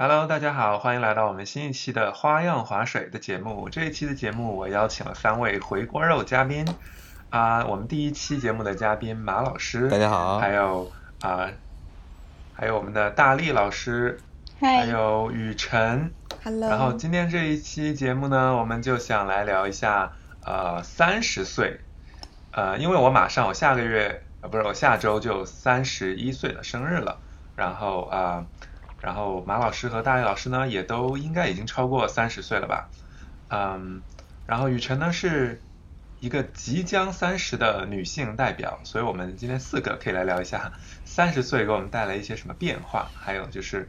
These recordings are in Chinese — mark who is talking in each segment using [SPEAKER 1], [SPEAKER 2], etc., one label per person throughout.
[SPEAKER 1] Hello，大家好，欢迎来到我们新一期的花样划水的节目。这一期的节目，我邀请了三位回锅肉嘉宾。啊、我们第一期节目的嘉宾马老师，
[SPEAKER 2] 大家好。
[SPEAKER 1] 还有啊、还有我们的大力老师，还，有雨辰。
[SPEAKER 3] Hello，
[SPEAKER 1] 然后今天这一期节目呢，我们就想来聊一下呃三十岁，呃，因为我马上我下个月呃不是我下周就三十一岁的生日了，然后啊、呃然后马老师和大力老师呢也都应该已经超过三十岁了吧，嗯，然后雨辰呢是一个即将三十的女性代表，所以我们今天四个可以来聊一下三十岁给我们带来一些什么变化，还有就是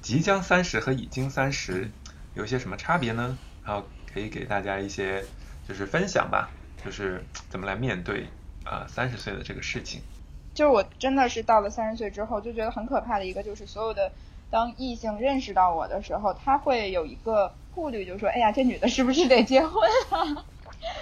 [SPEAKER 1] 即将三十和已经三十有一些什么差别呢？然后可以给大家一些就是分享吧，就是怎么来面对啊三十岁的这个事情。
[SPEAKER 3] 就是我真的是到了三十岁之后，就觉得很可怕的一个，就是所有的当异性认识到我的时候，他会有一个顾虑，就说，哎呀，这女的是不是得结婚啊？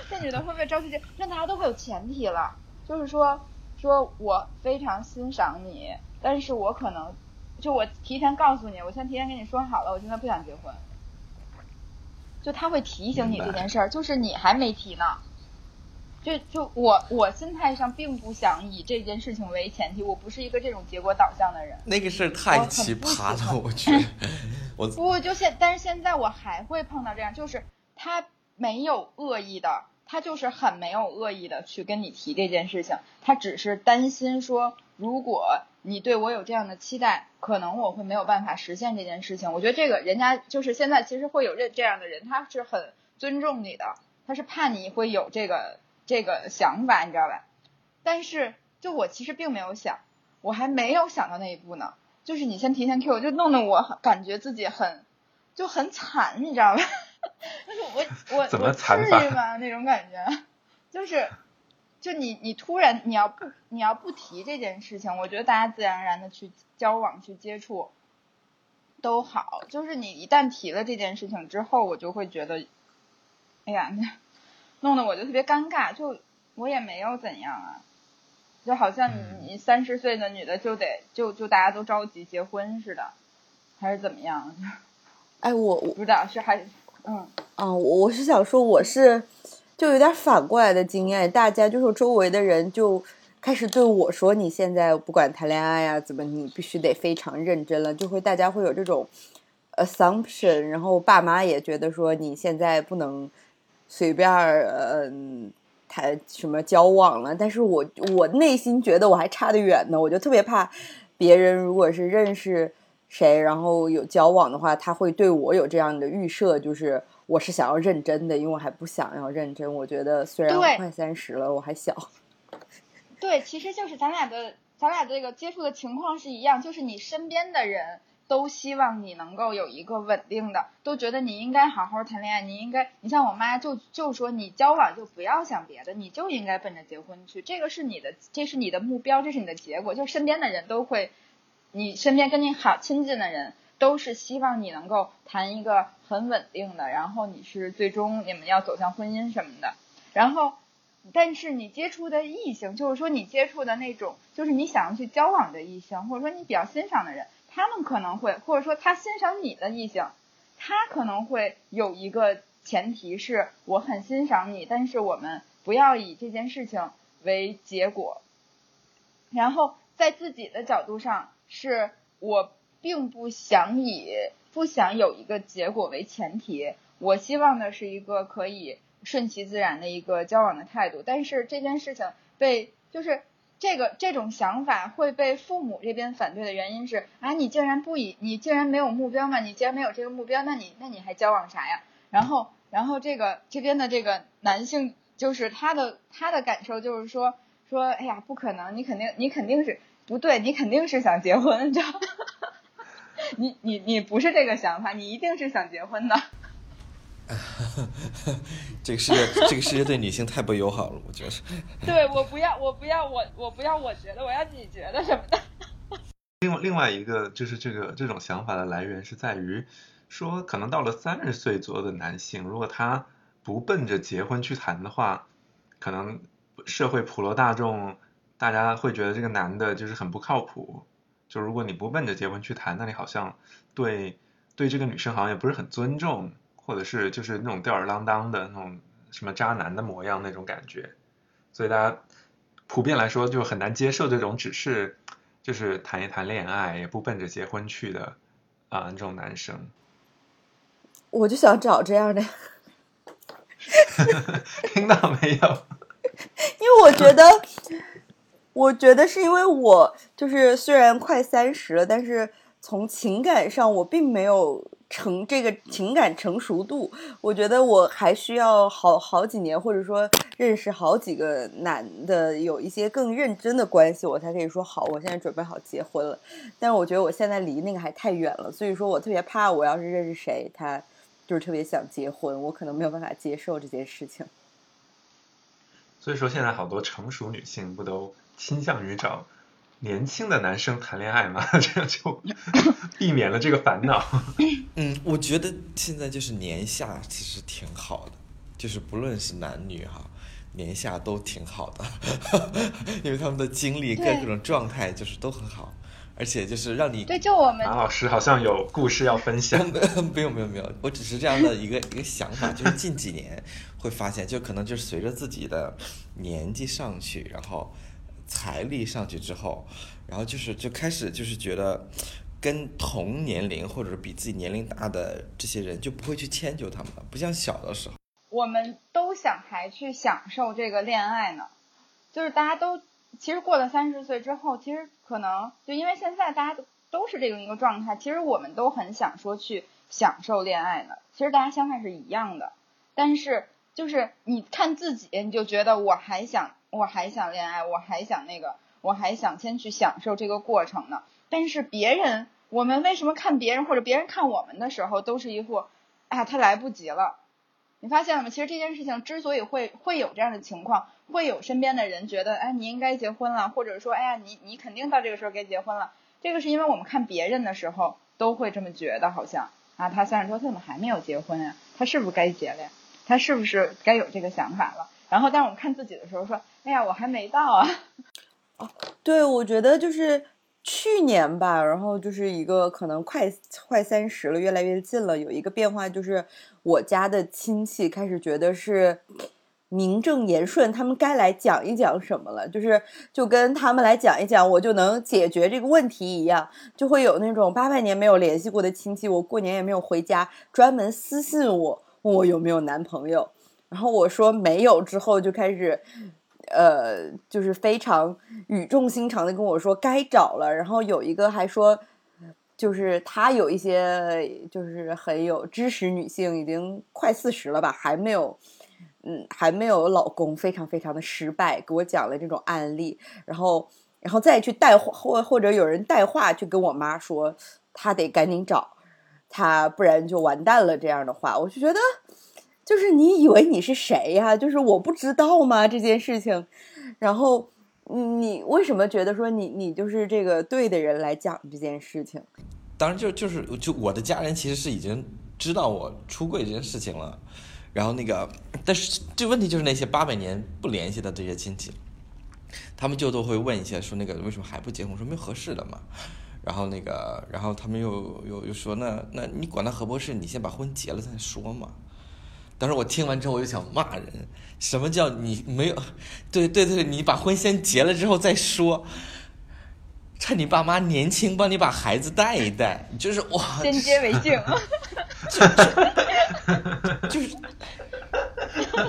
[SPEAKER 3] 这女的会不会着急结？那大家都会有前提了，就是说，说我非常欣赏你，但是我可能，就我提前告诉你，我先提前跟你说好了，我现在不想结婚。就他会提醒你这件事儿，就是你还没提呢。就就我我心态上并不想以这件事情为前提，我不是一个这种结果导向的人。
[SPEAKER 2] 那个事儿太奇葩了，我觉得。我
[SPEAKER 3] 不，就现，但是现在我还会碰到这样，就是他没有恶意的，他就是很没有恶意的去跟你提这件事情，他只是担心说，如果你对我有这样的期待，可能我会没有办法实现这件事情。我觉得这个人家就是现在其实会有这这样的人，他是很尊重你的，他是怕你会有这个这个想法，你知道吧？但是就我其实并没有想，我还没有想到那一步呢。就是你先提前 Q，就弄得我很感觉自己很就很惨，你知道吧？就是我我
[SPEAKER 1] 怎么
[SPEAKER 3] 我
[SPEAKER 1] 惨
[SPEAKER 3] 至于吗？那种感觉，就是就你你突然你要不你要不提这件事情，我觉得大家自然而然的去交往去接触都好。就是你一旦提了这件事情之后，我就会觉得，哎呀，那弄得我就特别尴尬，就我也没有怎样啊。就好像
[SPEAKER 1] 嗯
[SPEAKER 3] 你你三十岁的女的就得就就大家都着急结婚似的，还是怎么样？
[SPEAKER 4] 哎，我我
[SPEAKER 3] 不知道是还嗯
[SPEAKER 4] 啊，我我是想说，我是就有点反过来的经验，大家就是周围的人就开始对我说，你现在不管谈恋爱呀、怎么你必须得非常认真了，就会大家会有这种 assumption，然后爸妈也觉得说你现在不能随便儿嗯。谈什么交往了？但是我我内心觉得我还差得远呢，我就特别怕别人如果是认识谁，然后有交往的话，他会对我有这样的预设，就是我是想要认真的，因为我还不想要认真。我觉得虽然我快三十了，我还小。
[SPEAKER 3] 对，其实就是咱俩的咱俩这个接触的情况是一样，就是你身边的人都希望你能够有一个稳定的，都觉得你应该好好谈恋爱，你应该，你像我妈就就说你交往就不要想别的，你就应该奔着结婚去，这个是你的，这是你的目标，这是你的结果，就身边的人都会，你身边跟你好亲近的人都是希望你能够谈一个很稳定的，然后你是最终你们要走向婚姻什么的，然后。但是你接触的异性，就是说你接触的那种，就是你想要去交往的异性，或者说你比较欣赏的人，他们可能会，或者说他欣赏你的异性，他可能会有一个前提是我很欣赏你，但是我们不要以这件事情为结果。然后在自己的角度上，是我并不想以不想有一个结果为前提，我希望的是一个可以。顺其自然的一个交往的态度，但是这件事情被就是这个这种想法会被父母这边反对的原因是啊，你竟然不以你竟然没有目标嘛，你既然没有这个目标，那你那你还交往啥呀？然后然后这个这边的这个男性就是他的他的感受就是说说哎呀不可能，你肯定你肯定是不对，你肯定是想结婚，你知道？你你你不是这个想法，你一定是想结婚的。
[SPEAKER 2] 这个世界，这个世界对女性太不友好了，我觉得。
[SPEAKER 3] 对我不要，我不要，我我不要，我觉得我要你觉得什么的。
[SPEAKER 1] 另外另外一个就是这个这种想法的来源是在于说，可能到了三十岁左右的男性，如果他不奔着结婚去谈的话，可能社会普罗大众大家会觉得这个男的就是很不靠谱。就如果你不奔着结婚去谈，那你好像对对这个女生好像也不是很尊重，或者是就是那种吊儿郎当的那种什么渣男的模样那种感觉，所以大家普遍来说就很难接受这种只是就是谈一谈恋爱也不奔着结婚去的啊这种男生。
[SPEAKER 4] 我就想找这样的，
[SPEAKER 1] 听到没有？
[SPEAKER 4] 因为我觉得，我觉得是因为我就是虽然快三十了，但是从情感上我并没有成这个情感成熟度。我觉得我还需要好好几年，或者说认识好几个男的，有一些更认真的关系，我才可以说好，我现在准备好结婚了。但是我觉得我现在离那个还太远了，所以说我特别怕，我要是认识谁，他。就是特别想结婚，我可能没有办法接受这件事情。
[SPEAKER 1] 所以说，现在好多成熟女性不都倾向于找年轻的男生谈恋爱嘛？这样就 避免了这个烦恼。
[SPEAKER 2] 嗯，我觉得现在就是年下其实挺好的，就是不论是男女哈，年下都挺好的，因为他们的经历各各种状态就是都很好。而且就是让你
[SPEAKER 3] 对，就我们
[SPEAKER 1] 马老师好像有故事要分享。
[SPEAKER 2] 没有没有没有，我只是这样的一个一个想法，就是近几年会发现，就可能就是随着自己的年纪上去，然后财力上去之后，然后就是就开始就是觉得跟同年龄或者是比自己年龄大的这些人就不会去迁就他们了，不像小的时候。
[SPEAKER 3] 我们都想还去享受这个恋爱呢，就是大家都。其实过了三十岁之后，其实可能就因为现在大家都都是这种一个状态，其实我们都很想说去享受恋爱呢。其实大家想法是一样的，但是就是你看自己，你就觉得我还想我还想恋爱，我还想那个，我还想先去享受这个过程呢。但是别人，我们为什么看别人或者别人看我们的时候，都是一副，啊，他来不及了。你发现了吗？其实这件事情之所以会会有这样的情况，会有身边的人觉得，哎，你应该结婚了，或者说，哎呀，你你肯定到这个时候该结婚了。这个是因为我们看别人的时候都会这么觉得，好像啊，他三十多岁怎么还没有结婚呀？他是不是该结了呀？他是不是该有这个想法了？然后，但我们看自己的时候说，哎呀，我还没到啊。
[SPEAKER 4] 哦，对，我觉得就是。去年吧，然后就是一个可能快快三十了，越来越近了。有一个变化就是，我家的亲戚开始觉得是名正言顺，他们该来讲一讲什么了，就是就跟他们来讲一讲，我就能解决这个问题一样。就会有那种八百年没有联系过的亲戚，我过年也没有回家，专门私信我问我有没有男朋友，然后我说没有，之后就开始。呃，就是非常语重心长的跟我说该找了，然后有一个还说，就是他有一些就是很有知识女性，已经快四十了吧，还没有，嗯，还没有老公，非常非常的失败，给我讲了这种案例，然后，然后再去带话或或者有人带话去跟我妈说，她得赶紧找，她不然就完蛋了这样的话，我就觉得。就是你以为你是谁呀？就是我不知道吗？这件事情，然后你为什么觉得说你你就是这个对的人来讲这件事情？
[SPEAKER 2] 当然，就就是就我的家人其实是已经知道我出柜这件事情了。然后那个，但是这问题就是那些八百年不联系的这些亲戚，他们就都会问一些说那个为什么还不结婚？说没有合适的嘛。然后那个，然后他们又又又说那那你管他合不合适？你先把婚结了再说嘛。当时我听完之后，我就想骂人。什么叫你没有？对对对，你把婚先结了之后再说，趁你爸妈年轻，帮你把孩子带一带，就是哇。
[SPEAKER 3] 先结为敬。
[SPEAKER 2] 就是。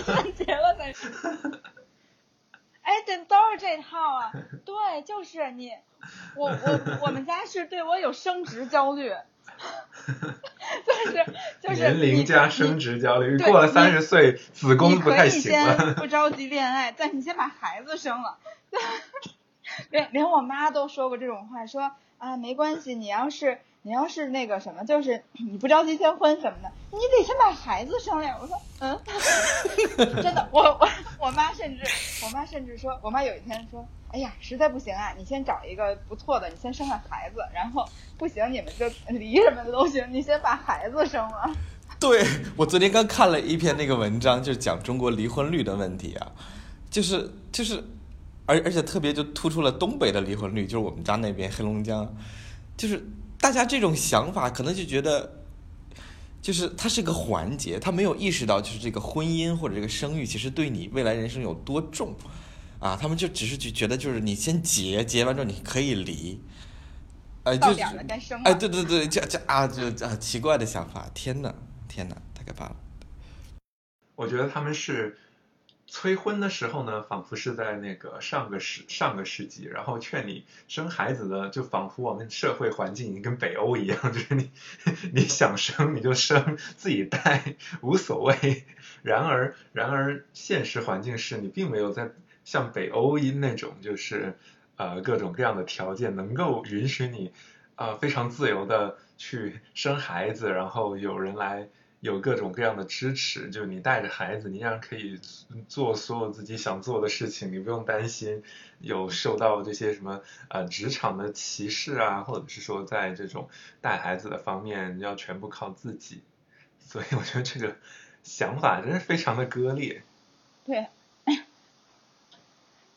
[SPEAKER 3] 先结了再说。哎，对都是这套啊！对，就是你，我我我们家是对我有升职焦虑。就是就是
[SPEAKER 1] 年龄加升职焦虑，过了三十岁子宫不太行了。
[SPEAKER 3] 不着急恋爱，但你先把孩子生了。连连我妈都说过这种话，说啊没关系，你要是你要是那个什么，就是你不着急结婚什么的，你得先把孩子生了。我说嗯，真的，我我我妈甚至我妈甚至说，我妈有一天说。哎呀，实在不行啊，你先找一个不错的，你先生个孩子，然后不行你们就 离什么的都行，你先把孩子生了。
[SPEAKER 2] 对我昨天刚看了一篇那个文章，就是讲中国离婚率的问题啊，就是就是，而而且特别就突出了东北的离婚率，就是我们家那边黑龙江，就是大家这种想法可能就觉得就是它是个环节，他没有意识到就是这个婚姻或者这个生育其实对你未来人生有多重，啊，他们就只是就觉得就是你先结，结完之后你可以离，哎，就
[SPEAKER 3] 到点儿了该生了。
[SPEAKER 2] 哎，对对对，这这 啊，就啊奇怪的想法，天哪，天哪，太可怕了。
[SPEAKER 1] 我觉得他们是催婚的时候呢，仿佛是在那个上个世上个世纪，然后劝你生孩子的，就仿佛我们社会环境已经跟北欧一样，就是你你想生你就生，自己带无所谓。然而然而现实环境是你并没有在像北欧一那种就是呃各种各样的条件能够允许你呃非常自由的去生孩子，然后有人来。有各种各样的支持，就你带着孩子，你依然可以做所有自己想做的事情，你不用担心有受到这些什么呃职场的歧视啊，或者是说在这种带孩子的方面要全部靠自己，所以我觉得这个想法真是非常的割裂。
[SPEAKER 3] 对，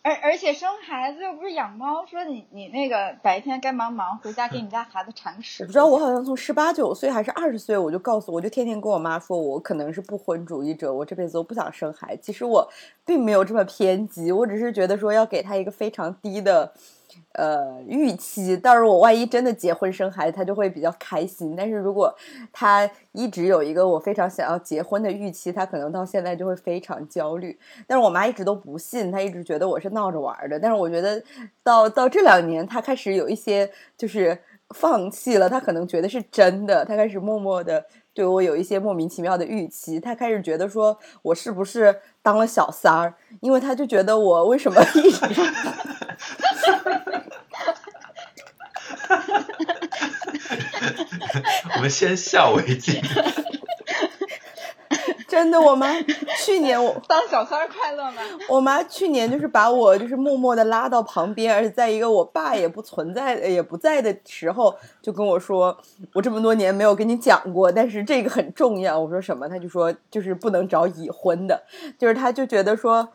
[SPEAKER 3] 而而且生孩子又不是养猫，说你你那个白天该忙忙，回家给你家孩子铲屎。
[SPEAKER 4] 我不知道，我好像从十八九岁还是二十岁，我就告诉我就天天跟我妈说，我可能是不婚主义者，我这辈子都不想生孩子。其实我并没有这么偏激，我只是觉得说要给他一个非常低的。呃，预期，到时候我万一真的结婚生孩子，他就会比较开心。但是如果他一直有一个我非常想要结婚的预期，他可能到现在就会非常焦虑。但是我妈一直都不信，她一直觉得我是闹着玩的。但是我觉得到到这两年，她开始有一些就是放弃了，她可能觉得是真的，她开始默默的对我有一些莫名其妙的预期。她开始觉得说我是不是当了小三儿，因为她就觉得我为什么 一直。
[SPEAKER 1] 我们先笑为敬。
[SPEAKER 4] 真的，我妈去年我
[SPEAKER 3] 当小三儿快乐吗？
[SPEAKER 4] 我妈去年就是把我就是默默的拉到旁边，而且在一个我爸也不存在也不在的时候，就跟我说：“我这么多年没有跟你讲过，但是这个很重要。”我说什么？他就说就是不能找已婚的，就是他就觉得说。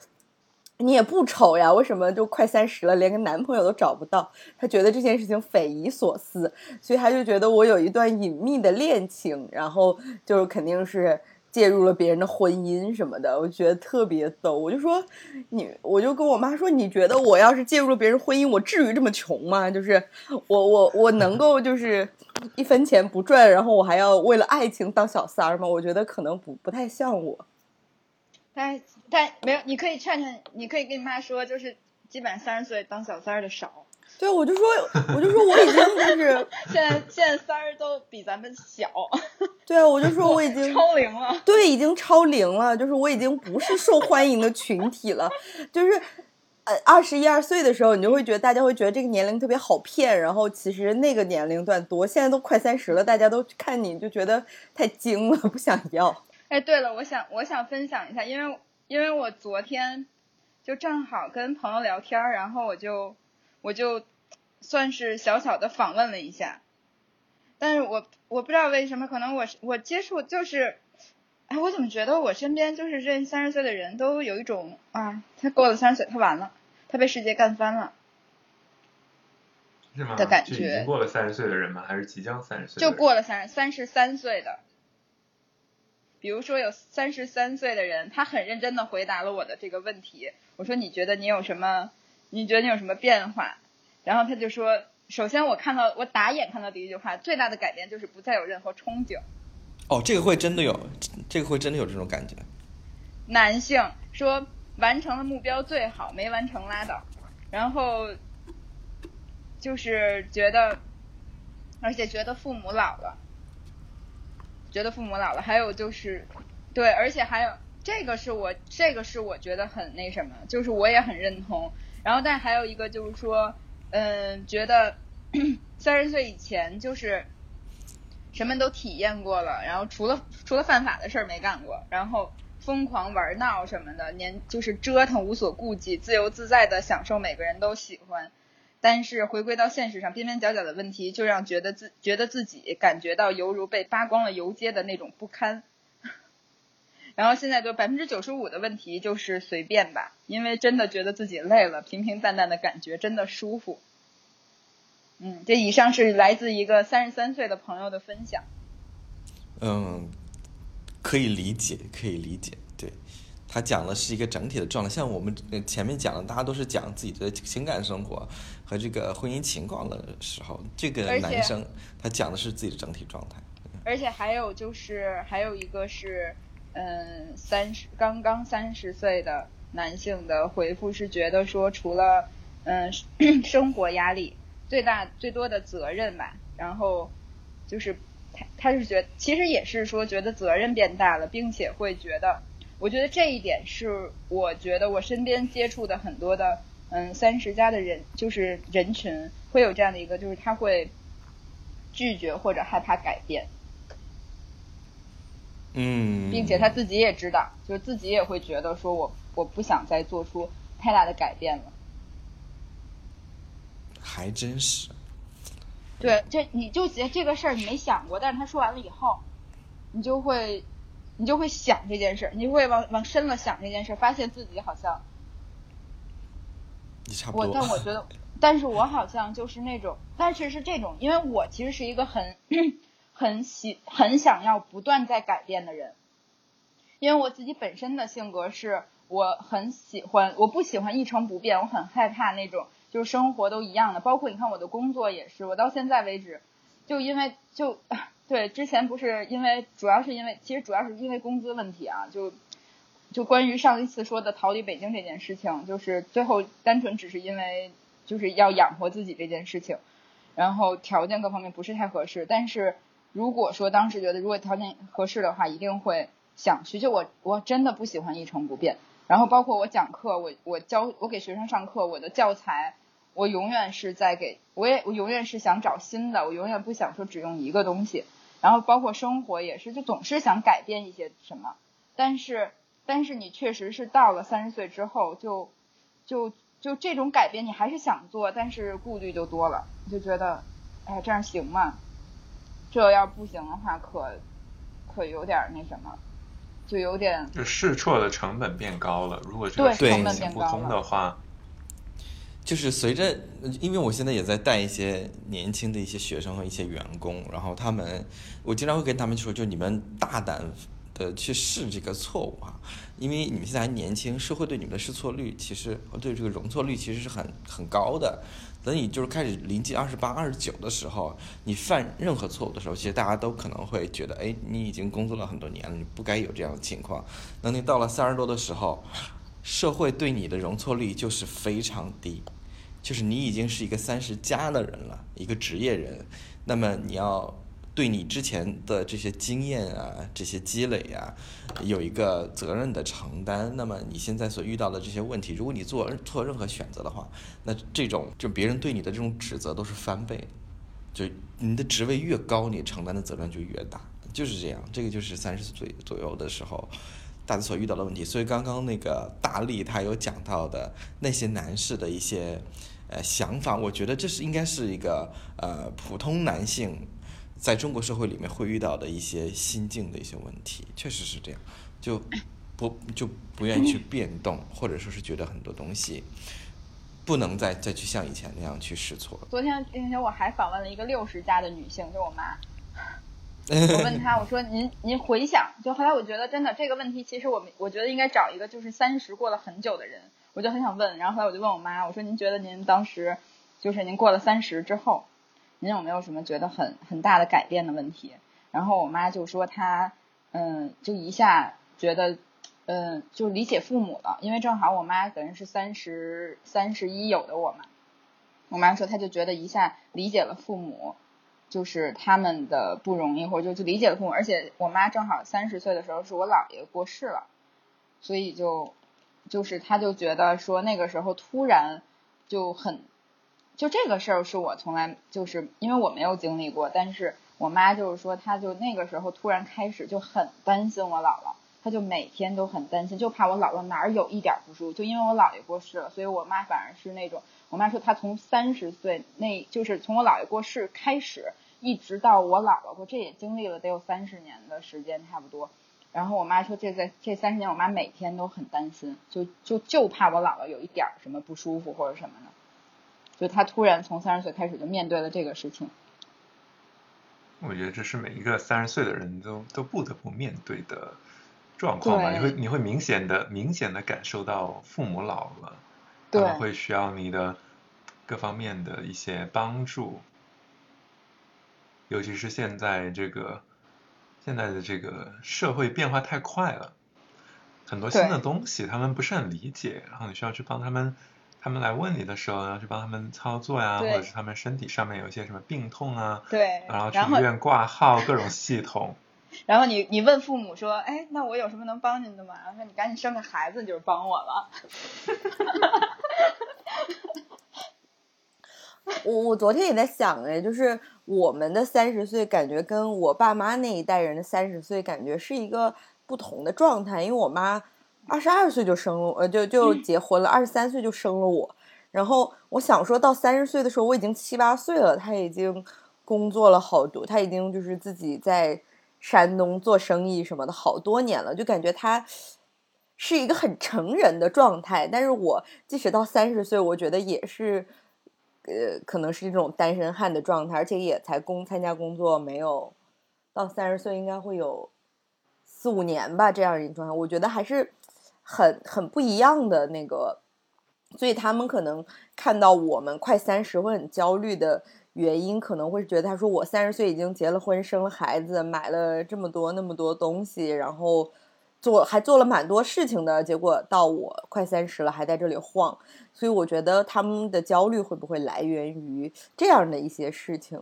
[SPEAKER 4] 你也不丑呀，为什么就快三十了，连个男朋友都找不到？他觉得这件事情匪夷所思，所以他就觉得我有一段隐秘的恋情，然后就肯定是介入了别人的婚姻什么的。我觉得特别逗，我就说你，我就跟我妈说，你觉得我要是介入了别人婚姻，我至于这么穷吗？就是我我我能够就是一分钱不赚，然后我还要为了爱情当小三儿吗？我觉得可能不不太像我。
[SPEAKER 3] 但但没有，你可以劝劝，你可以跟你妈说，就是基本上三十岁当小三儿的少。
[SPEAKER 4] 对，我就说，我就说我已经就是
[SPEAKER 3] 现在现在三儿都比咱们小。
[SPEAKER 4] 对啊，我就说我已经
[SPEAKER 3] 超龄了。
[SPEAKER 4] 对，已经超龄了，就是我已经不是受欢迎的群体了。就是呃，二十一二岁的时候，你就会觉得大家会觉得这个年龄特别好骗，然后其实那个年龄段多。现在都快三十了，大家都看你就觉得太精了，不想要。
[SPEAKER 3] 哎，对了，我想我想分享一下，因为因为我昨天就正好跟朋友聊天，然后我就我就算是小小的访问了一下，但是我我不知道为什么，可能我我接触就是，哎，我怎么觉得我身边就是这三十岁的人都有一种啊，他过了三十岁，他完了，他被世界干翻了，
[SPEAKER 1] 是吗？
[SPEAKER 3] 的感
[SPEAKER 1] 觉。已
[SPEAKER 3] 经
[SPEAKER 1] 过了三十岁的人吗？还是即将三十岁？
[SPEAKER 3] 就过了三三十三岁的。比如说有三十三岁的人，他很认真的回答了我的这个问题。我说你觉得你有什么？你觉得你有什么变化？然后他就说，首先我看到我打眼看到第一句话，最大的改变就是不再有任何憧憬。
[SPEAKER 2] 哦，这个会真的有，这个会真的有这种感觉。
[SPEAKER 3] 男性说完成了目标最好，没完成拉倒。然后就是觉得，而且觉得父母老了。觉得父母老了，还有就是，对，而且还有这个是我这个是我觉得很那什么，就是我也很认同。然后，但还有一个就是说，嗯，觉得 三十岁以前就是什么都体验过了，然后除了除了犯法的事儿没干过，然后疯狂玩闹什么的，年就是折腾无所顾忌，自由自在的享受每个人都喜欢。但是回归到现实上，边边角角的问题就让觉得自觉得自己感觉到犹如被扒光了游街的那种不堪。然后现在就百分之九十五的问题就是随便吧，因为真的觉得自己累了，平平淡淡的感觉真的舒服。嗯，这以上是来自一个三十三岁的朋友的分享。
[SPEAKER 2] 嗯，可以理解，可以理解。对，他讲的是一个整体的状态，像我们呃前面讲的，大家都是讲自己的情感生活和这个婚姻情况的时候，这个男生他讲的是自己的整体状态。
[SPEAKER 3] 而且还有就是还有一个是，嗯，三十刚刚三十岁的男性的回复是觉得说，除了嗯 生活压力最大最多的责任吧，然后就是他他是觉得其实也是说觉得责任变大了，并且会觉得，我觉得这一点是我觉得我身边接触的很多的嗯三十加的人就是人群会有这样的一个，就是他会拒绝或者害怕改变。
[SPEAKER 2] 嗯，
[SPEAKER 3] 并且他自己也知道，就是自己也会觉得说我我不想再做出太大的改变了。
[SPEAKER 2] 还真是。
[SPEAKER 3] 对，这你就觉得这个事儿你没想过，但是他说完了以后，你就会你就会想这件事儿，你会往往深了想这件事儿，发现自己好像我，
[SPEAKER 2] 也差不多。
[SPEAKER 3] 但我觉得，但是我好像就是那种，但是是这种，因为我其实是一个很 很喜很想要不断在改变的人，因为我自己本身的性格是我很喜欢，我不喜欢一成不变，我很害怕那种就是生活都一样的，包括你看我的工作也是，我到现在为止，就因为就对之前不是因为主要是因为其实主要是因为工资问题啊，就就关于上一次说的逃离北京这件事情，就是最后单纯只是因为就是要养活自己这件事情，然后条件各方面不是太合适。但是如果说当时觉得如果条件合适的话，一定会想去。就我我真的不喜欢一成不变。然后包括我讲课，我我教我给学生上课，我的教材我永远是在给，我也我永远是想找新的，我永远不想说只用一个东西。然后包括生活也是，就总是想改变一些什么，但是但是你确实是到了三十岁之后，就就就这种改变你还是想做，但是顾虑就多了，就觉得，哎，这样行吗？这要不行的话，可可有点那什么，就有点
[SPEAKER 1] 就试错的成本变高了。如果这
[SPEAKER 3] 对
[SPEAKER 1] 个事情
[SPEAKER 2] 成本
[SPEAKER 1] 行不通
[SPEAKER 3] 变高了
[SPEAKER 1] 的话，
[SPEAKER 2] 就是随着，因为我现在也在带一些年轻的一些学生和一些员工，然后他们，我经常会跟他们说，就你们大胆的去试这个错误啊，因为你们现在还年轻，社会对你们的试错率其实对这个容错率其实是很很高的。等你就是开始临近二十八、二十九的时候，你犯任何错误的时候，其实大家都可能会觉得，哎，你已经工作了很多年了，你不该有这样的情况。等你到了三十多的时候，社会对你的容错率就是非常低，就是你已经是一个三十加的人了，一个职业人，那么你要对你之前的这些经验啊、这些积累啊，有一个责任的承担。那么你现在所遇到的这些问题，如果你做错任何选择的话，那这种就别人对你的这种指责都是翻倍。就你的职位越高，你承担的责任就越大，就是这样。这个就是三十岁左右的时候，大家所遇到的问题。所以刚刚那个大力他有讲到的那些男士的一些呃想法，我觉得这是应该是一个呃普通男性在中国社会里面会遇到的一些心境的一些问题，确实是这样，就不就不愿意去变动，或者说是觉得很多东西不能再再去像以前那样去试错。
[SPEAKER 3] 昨天那天我还访问了一个六十加的女性，就我妈。我问她，我说您您回想，就后来我觉得真的这个问题，其实我们我觉得应该找一个就是三十过了很久的人，我就很想问。然后后来我就问我妈，我说您觉得您当时就是您过了三十之后，您有没有什么觉得很很大的改变的问题？然后我妈就说她嗯，就一下觉得嗯，就理解父母了，因为正好我妈等于是三十三十一有的我嘛。我妈说，她就觉得一下理解了父母，就是他们的不容易，或者就就理解了父母。而且我妈正好三十岁的时候是我姥爷过世了，所以就就是她就觉得说那个时候突然就很，就这个事儿是我从来就是因为我没有经历过，但是我妈就是说，她就那个时候突然开始就很担心我姥姥。她就每天都很担心，就怕我姥姥哪儿有一点不舒服。就因为我姥爷过世了，所以我妈反而是那种，我妈说她从三十岁那，就是从我姥爷过世开始，一直到我姥姥过，这也经历了得有三十年的时间差不多。然后我妈说，这在这三十年，我妈每天都很担心，就就就怕我姥姥有一点什么不舒服或者什么的。就她突然从三十岁开始就面对了这个事情。
[SPEAKER 1] 我觉得这是每一个三十岁的人都都不得不面对的状况吧。你会你会明显的明显的感受到父母老了，他
[SPEAKER 3] 对
[SPEAKER 1] 们会需要你的各方面的一些帮助，尤其是现在这个现在的这个社会变化太快了，很多新的东西他们不是很理解，然后你需要去帮他们。他们来问你的时候，要去帮他们操作呀，或者是他们身体上面有一些什么病痛啊，
[SPEAKER 3] 对，
[SPEAKER 1] 然后去医院挂号，各种系统。
[SPEAKER 3] 然后你你问父母说，哎，那我有什么能帮您的吗？然后说你赶紧生个孩子就是帮我了。
[SPEAKER 4] 我我昨天也在想哎，就是我们的三十岁，感觉跟我爸妈那一代人的三十岁，感觉是一个不同的状态。因为我妈二十二岁就生了，呃，就就结婚了，二十三岁就生了我。然后我想说到三十岁的时候，我已经七八岁了，她已经工作了好多，她已经就是自己在山东做生意什么的好多年了，就感觉她是一个很成人的状态。但是我即使到三十岁，我觉得也是。呃，可能是这种单身汉的状态，而且也才工参加工作没有到三十岁，应该会有四五年吧，这样一种状态，我觉得还是很很不一样的那个，所以他们可能看到我们快三十会很焦虑的原因，可能会觉得他说我三十岁已经结了婚，生了孩子，买了这么多那么多东西，然后做还做了蛮多事情的，结果到我快三十了还在这里晃。所以我觉得他们的焦虑会不会来源于这样的一些事情？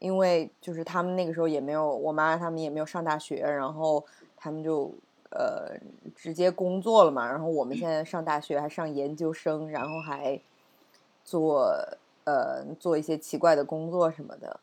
[SPEAKER 4] 因为就是他们那个时候也没有，我妈他们也没有上大学，然后他们就呃直接工作了嘛。然后我们现在上大学还上研究生，然后还做呃做一些奇怪的工作什么的。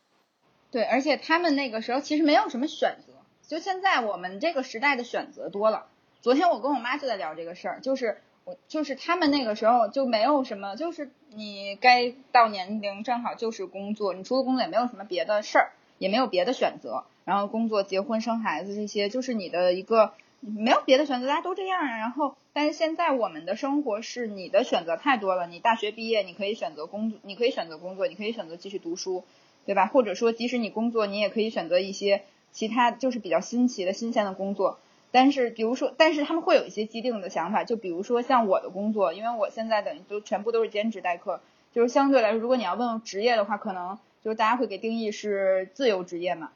[SPEAKER 3] 对，而且他们那个时候其实没有什么选择，就现在我们这个时代的选择多了。昨天我跟我妈就在聊这个事儿，就是我就是他们那个时候就没有什么，就是你该到年龄正好就是工作，你除了工作也没有什么别的事儿，也没有别的选择，然后工作、结婚、生孩子这些就是你的一个没有别的选择，大家都这样啊。然后，但是现在我们的生活是你的选择太多了，你大学毕业你可以选择工作，你可以选择工作，你可以选择继续读书。对吧？或者说，即使你工作，你也可以选择一些其他就是比较新奇的新鲜的工作。但是，比如说，但是他们会有一些既定的想法，就比如说像我的工作，因为我现在等于都全部都是兼职代课，就是相对来说，如果你要问职业的话，可能就是大家会给定义是自由职业嘛。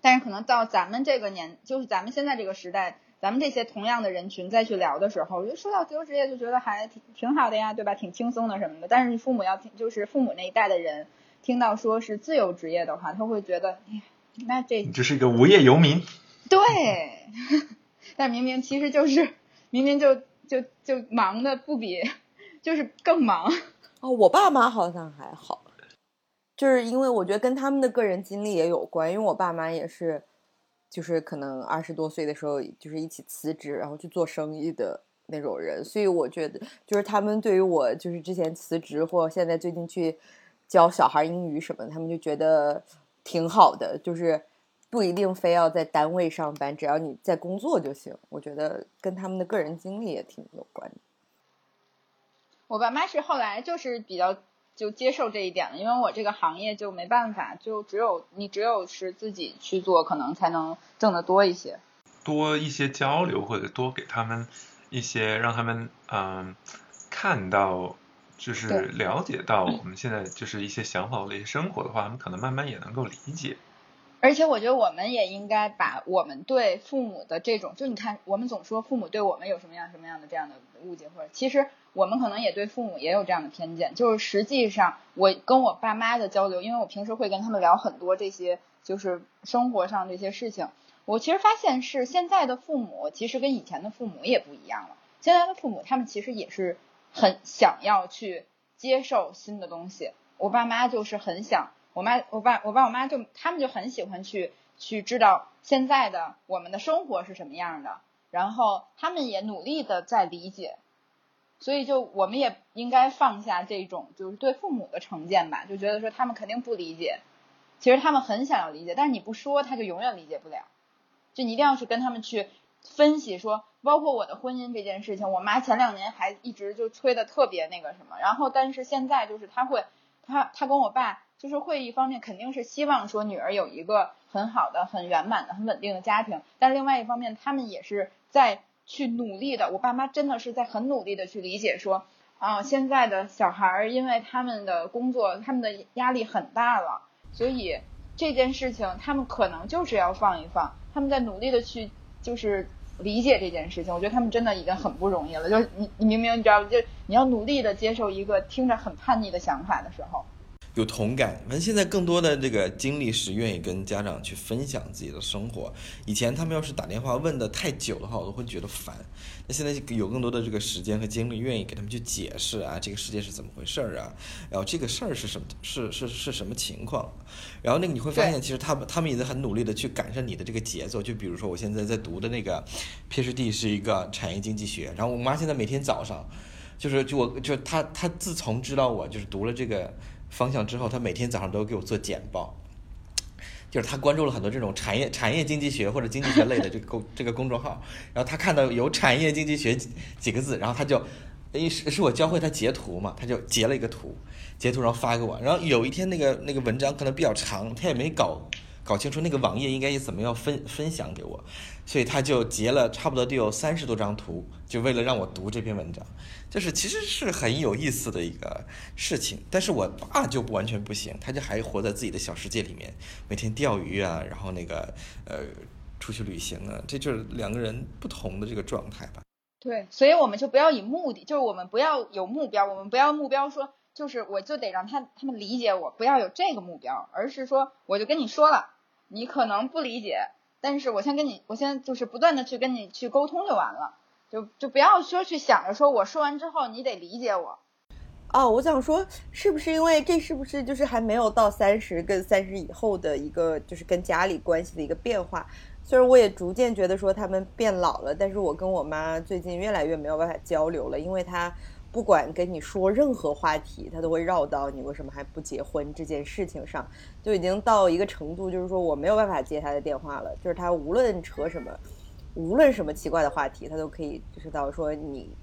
[SPEAKER 3] 但是可能到咱们这个年，就是咱们现在这个时代，咱们这些同样的人群再去聊的时候，就说到自由职业，就觉得还挺挺好的呀，对吧？挺轻松的什么的。但是父母要听，就是父母那一代的人。听到说是自由职业的话，他会觉得，那这
[SPEAKER 1] 你就是一个无业游民。
[SPEAKER 3] 对，但明明其实就是明明就就就忙的不比，就是更忙。
[SPEAKER 4] 哦，我爸妈好像还好，就是因为我觉得跟他们的个人经历也有关，因为我爸妈也是，就是可能二十多岁的时候就是一起辞职，然后去做生意的那种人，所以我觉得就是他们对于我就是之前辞职或现在最近去。教小孩英语什么，他们就觉得挺好的，就是不一定非要在单位上班，只要你在工作就行。我觉得跟他们的个人经历也挺有关的。
[SPEAKER 3] 我爸妈是后来就是比较就接受这一点了，因为我这个行业就没办法，就只有你只有是自己去做，可能才能挣得多一些。
[SPEAKER 1] 多一些交流，或者多给他们一些，让他们嗯看到。就是了解到我们现在就是一些想法的一些生活的话，他们可能慢慢也能够理解。
[SPEAKER 3] 而且我觉得我们也应该把我们对父母的这种，就你看，我们总说父母对我们有什么样什么样的这样的误解，或者其实我们可能也对父母也有这样的偏见。就是实际上我跟我爸妈的交流，因为我平时会跟他们聊很多这些就是生活上这些事情，我其实发现是现在的父母其实跟以前的父母也不一样了。现在的父母他们其实也是。很想要去接受新的东西，我爸妈就是很想，我妈、我爸、我爸、我妈就他们就很喜欢去去知道现在的我们的生活是什么样的，然后他们也努力的在理解，所以就我们也应该放下这种就是对父母的成见吧，就觉得说他们肯定不理解，其实他们很想要理解，但是你不说他就永远理解不了，就你一定要去跟他们去分析说。包括我的婚姻这件事情，我妈前两年还一直就催的特别那个什么，然后但是现在就是她会，她她跟我爸就是会一方面肯定是希望说女儿有一个很好的、很圆满的、很稳定的家庭，但另外一方面，他们也是在去努力的。我爸妈真的是在很努力的去理解说，啊，现在的小孩儿因为他们的工作，他们的压力很大了，所以这件事情他们可能就是要放一放，他们在努力的去就是理解这件事情。我觉得他们真的已经很不容易了，就是你你明明你知道，就你要努力的接受一个听着很叛逆的想法的时候。
[SPEAKER 2] 有同感，反正现在更多的这个经历是愿意跟家长去分享自己的生活。以前他们要是打电话问的太久的话，我都会觉得烦。那现在有更多的这个时间和精力，愿意给他们去解释啊，这个世界是怎么回事儿啊，然后这个事儿是什么，是是是什么情况。然后那个你会发现，其实他们他们也在很努力的去赶上你的这个节奏。就比如说我现在在读的那个 PhD 是一个产业经济学，然后我妈现在每天早上，就是就我就她她自从知道我就是读了这个。方向之后，她每天早上都给我做简报，就是他关注了很多这种产业产业经济学或者经济学类的这个公这个公众号，然后他看到有产业经济学几个字，然后他就，诶是是我教会他截图嘛，他就截了一个图，截图然后发给我，然后有一天那个那个文章可能比较长，他也没搞搞清楚那个网页应该怎么样分分享给我，所以他就截了差不多得有三十多张图，就为了让我读这篇文章。就是其实是很有意思的一个事情，但是我爸就不完全不行，他就还活在自己的小世界里面，每天钓鱼啊，然后那个呃出去旅行啊，这就是两个人不同的这个状态吧。
[SPEAKER 3] 对，所以我们就不要以目的，就是我们不要有目标，我们不要目标说就是我就得让他他们理解我，不要有这个目标，而是说我就跟你说了，你可能不理解，但是我先跟你，我先就是不断的去跟你去沟通就完了。就就不要说去想着说，我说完之后你得理解我。
[SPEAKER 4] 哦，我想说，是不是因为这是不是就是还没有到三十跟三十以后的一个就是跟家里关系的一个变化？虽然我也逐渐觉得说他们变老了，但是我跟我妈最近越来越没有办法交流了，因为她不管跟你说任何话题，他都会绕到你为什么还不结婚这件事情上，就已经到一个程度，就是说我没有办法接他的电话了，就是他无论扯什么。无论什么奇怪的话题，他都可以就是到说你，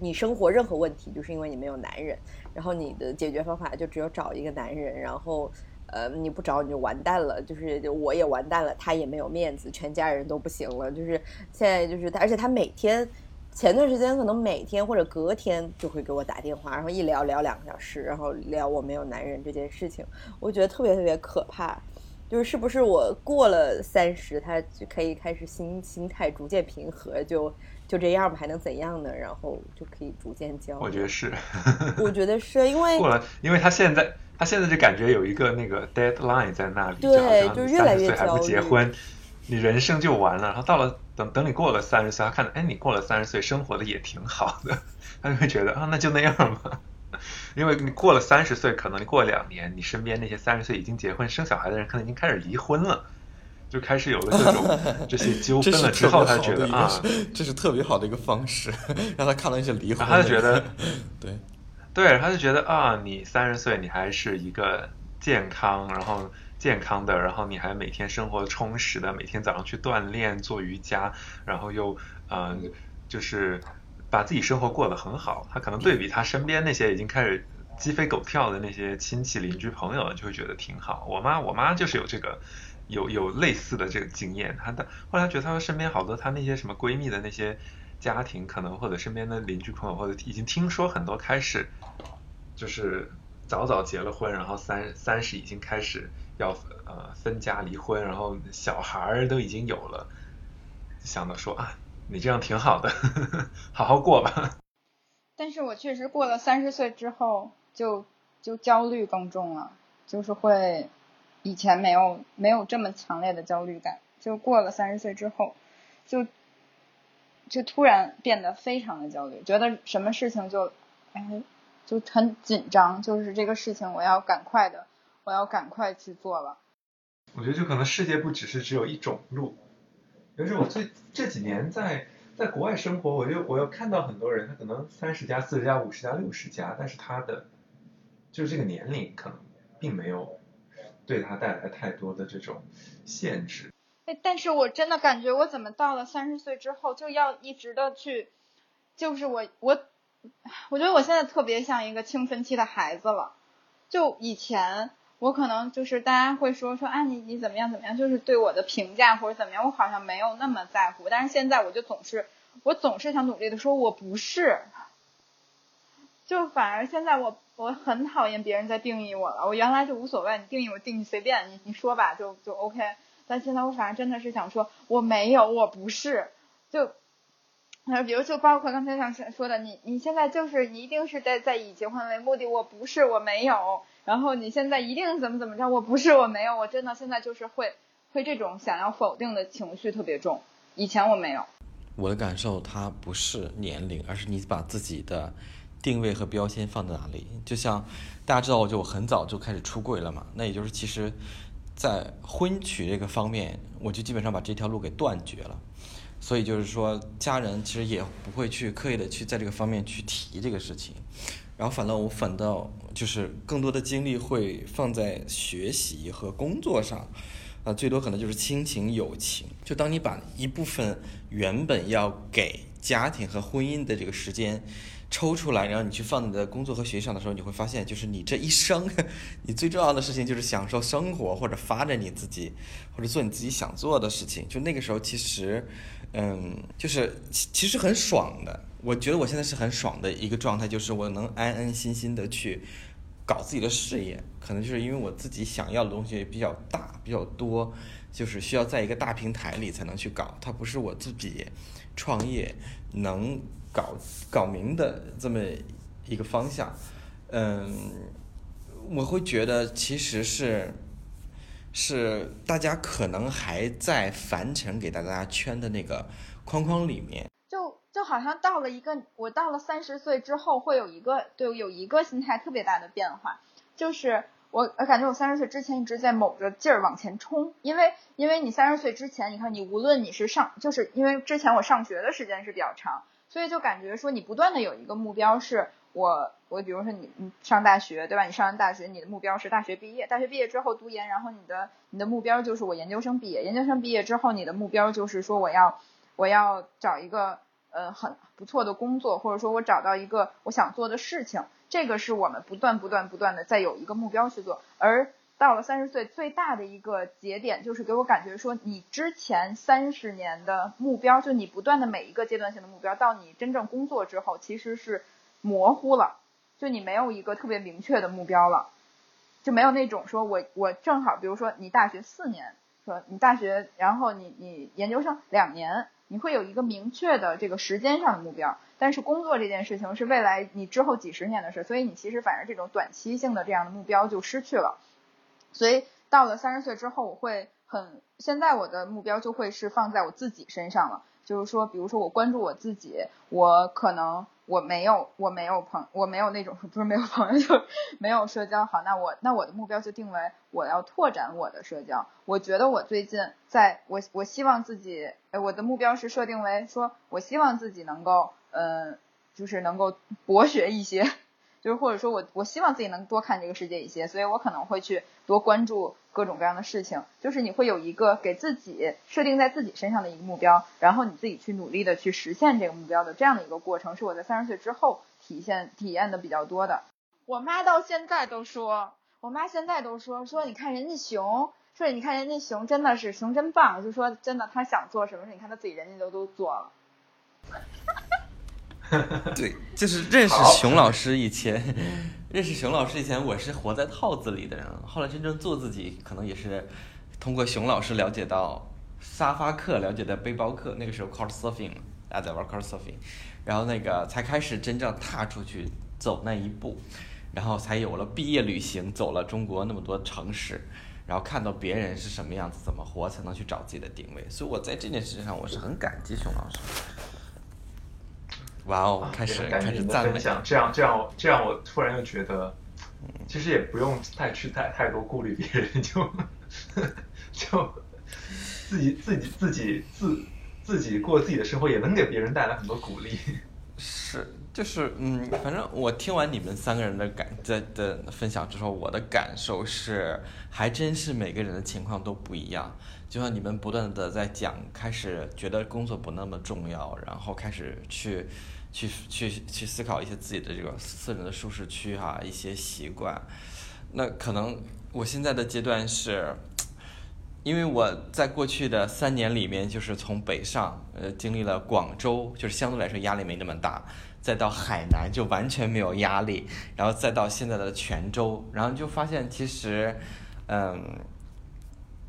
[SPEAKER 4] 你生活任何问题，就是因为你没有男人，然后你的解决方法就只有找一个男人，然后呃你不找你就完蛋了，就是我也完蛋了，他也没有面子，全家人都不行了，就是现在就是他，而且他每天前段时间可能每天或者隔天就会给我打电话，然后一聊聊两个小时，然后聊我没有男人这件事情，我觉得特别特别可怕。就是是不是我过了三十，他就可以开始心心态逐渐平和，就就这样吧，还能怎样呢？然后就可以逐渐交。
[SPEAKER 1] 我觉得是，
[SPEAKER 4] 我觉得是因为
[SPEAKER 1] 过了，因为他现在他现在就感觉有一个那个 deadline 在那里，
[SPEAKER 4] 对，就越来越
[SPEAKER 1] 焦虑不结婚，你人生就完了。然后到了等等你过了三十岁，他看哎你过了三十岁，生活的也挺好的，他就会觉得啊那就那样吧。因为你过了三十岁，可能你过两年，你身边那些三十岁已经结婚生小孩的人，可能已经开始离婚了，就开始有了这种 这些纠纷了。之后他觉得啊，
[SPEAKER 2] 这是特别好的一个方式，让他看到一些离婚。
[SPEAKER 1] 他就觉得，
[SPEAKER 2] 对，
[SPEAKER 1] 对，他就觉得啊，你三十岁，你还是一个健康，然后健康的，然后你还每天生活充实的，每天早上去锻炼做瑜伽，然后又嗯，就是。把自己生活过得很好，他可能对比他身边那些已经开始鸡飞狗跳的那些亲戚邻居朋友，就会觉得挺好。我妈，我妈就是有这个，有有类似的这个经验。她的后来觉得她身边好多她那些什么闺蜜的那些家庭，可能或者身边的邻居朋友，或者已经听说很多开始就是早早结了婚，然后三三十已经开始要呃分家离婚，然后小孩儿都已经有了，想到说啊。你这样挺好的，好好过吧。
[SPEAKER 3] 但是我确实过了三十岁之后，就就焦虑更重了，就是会以前没有没有这么强烈的焦虑感，就过了三十岁之后，就就突然变得非常的焦虑，觉得什么事情就哎就很紧张，就是这个事情我要赶快的，我要赶快去做了。
[SPEAKER 1] 我觉得就可能世界不只是只有一种路。就是我最这几年在在国外生活，我就我又看到很多人，他可能三十加、四十加、五十加、六十加，但是他的就是这个年龄可能并没有对他带来太多的这种限制。
[SPEAKER 3] 哎，但是我真的感觉我怎么到了三十岁之后就要一直的去，就是我我我觉得我现在特别像一个青春期的孩子了。就以前我可能就是大家会说说啊你你怎么样怎么样，就是对我的评价或者怎么样，我好像没有那么在乎。但是现在我就总是我总是想努力的说我不是，就反而现在我我很讨厌别人在定义我了。我原来就无所谓，你定义我定义随便你你说吧就就 OK。但现在我反而真的是想说我没有我不是就。比如就包括刚才像说的，你你现在就是你一定是在在以结婚为目的，我不是我没有，然后你现在一定怎么怎么着，我不是我没有，我真的现在就是会会这种想要否定的情绪特别重，以前我没有。
[SPEAKER 2] 我的感受，它不是年龄，而是你把自己的定位和标签放在哪里。就像大家知道，我就我很早就开始出柜了嘛，那也就是其实，在婚娶这个方面，我就基本上把这条路给断绝了。所以就是说，家人其实也不会去刻意的去在这个方面去提这个事情，然后反倒我反倒就是更多的精力会放在学习和工作上，啊，最多可能就是亲情友情。就当你把一部分原本要给家庭和婚姻的这个时间。抽出来，然后你去放你的工作和学习上的时候，你会发现，就是你这一生，你最重要的事情就是享受生活，或者发展你自己，或者做你自己想做的事情。就那个时候，其实，嗯，就是其实很爽的。我觉得我现在是很爽的一个状态，就是我能安安心心的去搞自己的事业。可能就是因为我自己想要的东西比较大、比较多，就是需要在一个大平台里才能去搞。它不是我自己创业能。搞搞明的这么一个方向，嗯，我会觉得其实是是大家可能还在凡尘给大家圈的那个框框里面，
[SPEAKER 3] 就就好像到了一个我到了三十岁之后会有一个对有一个心态特别大的变化，就是我我感觉我三十岁之前一直在卯着劲儿往前冲，因为因为你三十岁之前，你看你无论你是上，就是因为之前我上学的时间是比较长。所以就感觉说，你不断的有一个目标，是我我比如说你你上大学对吧？你上完大学，你的目标是大学毕业，大学毕业之后读研，然后你的你的目标就是我研究生毕业，研究生毕业之后，你的目标就是说我要我要找一个呃很不错的工作，或者说我找到一个我想做的事情，这个是我们不断不断不断的在有一个目标去做，而。到了三十岁，最大的一个节点就是给我感觉说，你之前三十年的目标，就你不断的每一个阶段性的目标，到你真正工作之后，其实是模糊了，就你没有一个特别明确的目标了，就没有那种说我我正好，比如说你大学四年，说你大学，然后你你研究生两年，你会有一个明确的这个时间上的目标，但是工作这件事情是未来你之后几十年的事，所以你其实反而这种短期性的这样的目标就失去了。所以到了三十岁之后，我会很现在我的目标就会是放在我自己身上了。就是说，比如说我关注我自己，我可能我没有我没有朋我没有那种不是没有朋友就没有社交。好，那我那我的目标就定为我要拓展我的社交。我觉得我最近在我我希望自己，呃，我的目标是设定为说，我希望自己能够嗯，就是能够博学一些。就是或者说我我希望自己能多看这个世界一些，所以我可能会去多关注各种各样的事情。就是你会有一个给自己设定在自己身上的一个目标，然后你自己去努力的去实现这个目标的这样的一个过程，是我在三十岁之后体现体验的比较多的。我妈到现在都说，我妈现在都说说你看人家熊，说你看人家熊真的是熊真棒，就说真的他想做什么事，你看他自己人家都都做了。
[SPEAKER 2] 对，就是认识熊老师以前，认识熊老师以前，我是活在套子里的人。后来真正做自己，可能也是通过熊老师了解到沙发客，了解到背包客。那个时候 Couch Surfing，大家在玩 Couch Surfing，然后那个才开始真正踏出去走那一步，然后才有了毕业旅行，走了中国那么多城市，然后看到别人是什么样子，怎么活，才能去找自己的定位。所以我在这件事情上，我是很感激熊老师。哇哦！开始开始赞美，
[SPEAKER 1] 这样这样这样，我突然又觉得，其实也不用太去太太多顾虑别人，就就自己自己自己自自己过自己的生活，也能给别人带来很多鼓励。
[SPEAKER 2] 是，就是嗯，反正我听完你们三个人的感的的分享之后，我的感受是，还真是每个人的情况都不一样。就像你们不断的在讲，开始觉得工作不那么重要，然后开始去。去去去思考一些自己的这个私人的舒适区哈，一些习惯。那可能我现在的阶段是，因为我在过去的三年里面，就是从北上，呃，经历了广州，就是相对来说压力没那么大，再到海南就完全没有压力，然后再到现在的泉州，然后就发现其实，嗯，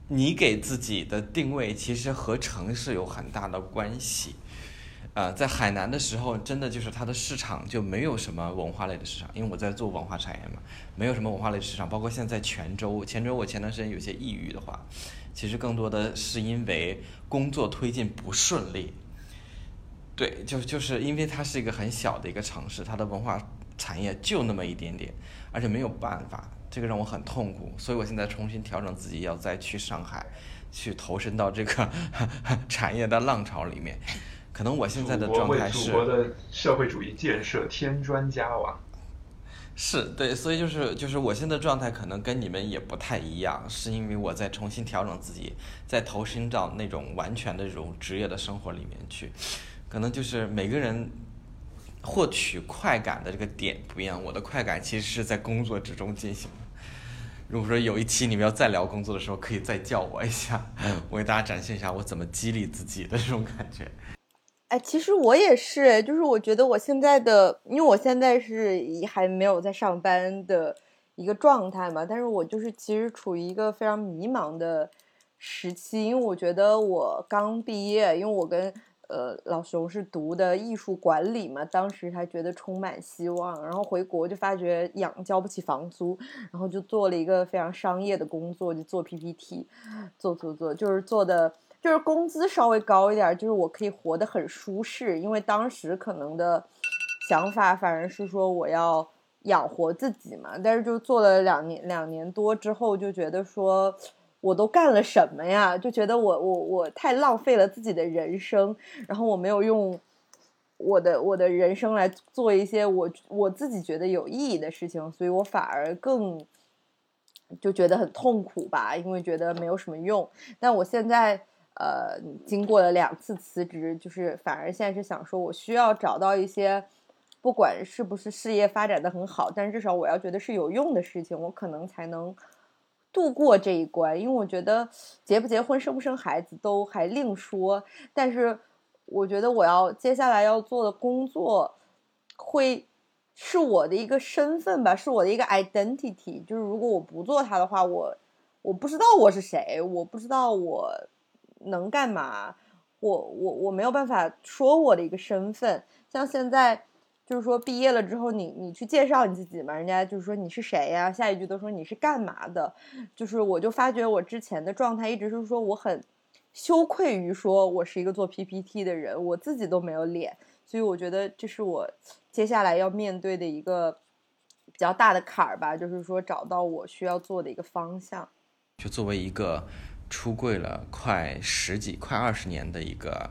[SPEAKER 2] 你给自己的定位其实和城市有很大的关系。呃，在海南的时候，真的就是它的市场就没有什么文化类的市场，因为我在做文化产业嘛，没有什么文化类的市场。包括现在泉州，泉州我前段时间有些抑郁的话，其实更多的是因为工作推进不顺利。对，就就是因为它是一个很小的一个城市，它的文化产业就那么一点点，而且没有办法，这个让我很痛苦。所以我现在重新调整自己，要再去上海，去投身到这个 产业的浪潮里面。可能我现在的状态是
[SPEAKER 1] 祖国的社会主义建设添砖加瓦，
[SPEAKER 2] 是对，所以就是就是我现在状态可能跟你们也不太一样，是因为我在重新调整自己，在投身到那种完全的这种职业的生活里面去，可能就是每个人获取快感的这个点不一样，我的快感其实是在工作之中进行的。如果说有一期你们要再聊工作的时候，可以再叫我一下，我给大家展现一下我怎么激励自己的这种感觉。
[SPEAKER 4] 哎，其实我也是，就是我觉得我现在的，因为我现在是还没有在上班的一个状态嘛，但是我就是其实处于一个非常迷茫的时期，因为我觉得我刚毕业，因为我跟呃老熊是读的艺术管理嘛，当时还觉得充满希望，然后回国就发觉养交不起房租，然后就做了一个非常商业的工作，就做 PPT，做做做，就是做的。就是工资稍微高一点，就是我可以活得很舒适，因为当时可能的想法反而是说我要养活自己嘛。但是就做了两年两年多之后，就觉得说我都干了什么呀？就觉得我我我太浪费了自己的人生，然后我没有用我的我的人生来做一些我我自己觉得有意义的事情，所以我反而更就觉得很痛苦吧，因为觉得没有什么用。但我现在。呃，经过了两次辞职，就是反而现在是想说，我需要找到一些，不管是不是事业发展的很好，但至少我要觉得是有用的事情，我可能才能度过这一关。因为我觉得结不结婚、生不生孩子都还另说，但是我觉得我要接下来要做的工作，会是我的一个身份吧，是我的一个 identity。就是如果我不做它的话，我我不知道我是谁，我不知道我。能干嘛？我我我没有办法说我的一个身份。像现在，就是说毕业了之后，你你去介绍你自己嘛，人家就是说你是谁呀？下一句都说你是干嘛的？就是我就发觉我之前的状态一直是说我很羞愧于说我是一个做 PPT 的人，我自己都没有脸。所以我觉得这是我接下来要面对的一个比较大的坎儿吧，就是说找到我需要做的一个方向。
[SPEAKER 2] 就作为一个。出柜了快十几、快二十年的一个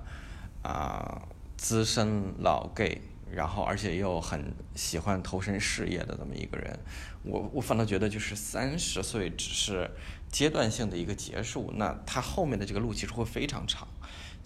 [SPEAKER 2] 啊资深老 gay，然后而且又很喜欢投身事业的这么一个人，我我反倒觉得就是三十岁只是阶段性的一个结束，那他后面的这个路其实会非常长。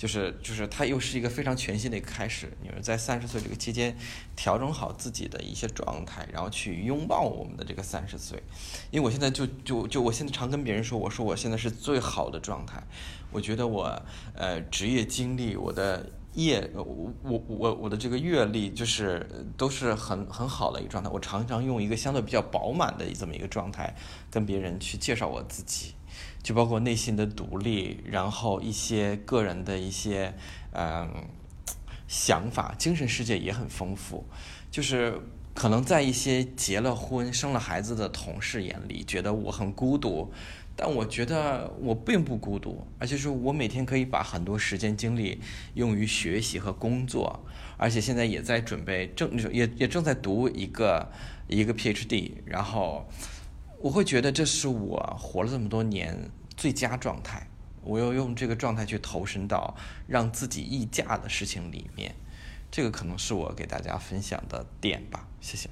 [SPEAKER 2] 就是就是它又是一个非常全新的一个开始，你们在三十岁这个期间调整好自己的一些状态，然后去拥抱我们的这个三十岁。因为我现在就就就我现在常跟别人说，我说我现在是最好的状态。我觉得我呃职业经历，我的业我我我我的这个阅历，就是都是很很好的一个状态。我常常用一个相对比较饱满的这么一个状态跟别人去介绍我自己。就包括内心的独立，然后一些个人的一些嗯想法，精神世界也很丰富。就是可能在一些结了婚、生了孩子的同事眼里，觉得我很孤独，但我觉得我并不孤独，而且是我每天可以把很多时间精力用于学习和工作，而且现在也在准备正也也正在读一个一个 PhD，然后。我会觉得这是我活了这么多年最佳状态，我要用这个状态去投身到让自己溢价的事情里面，这个可能是我给大家分享的点吧，谢谢。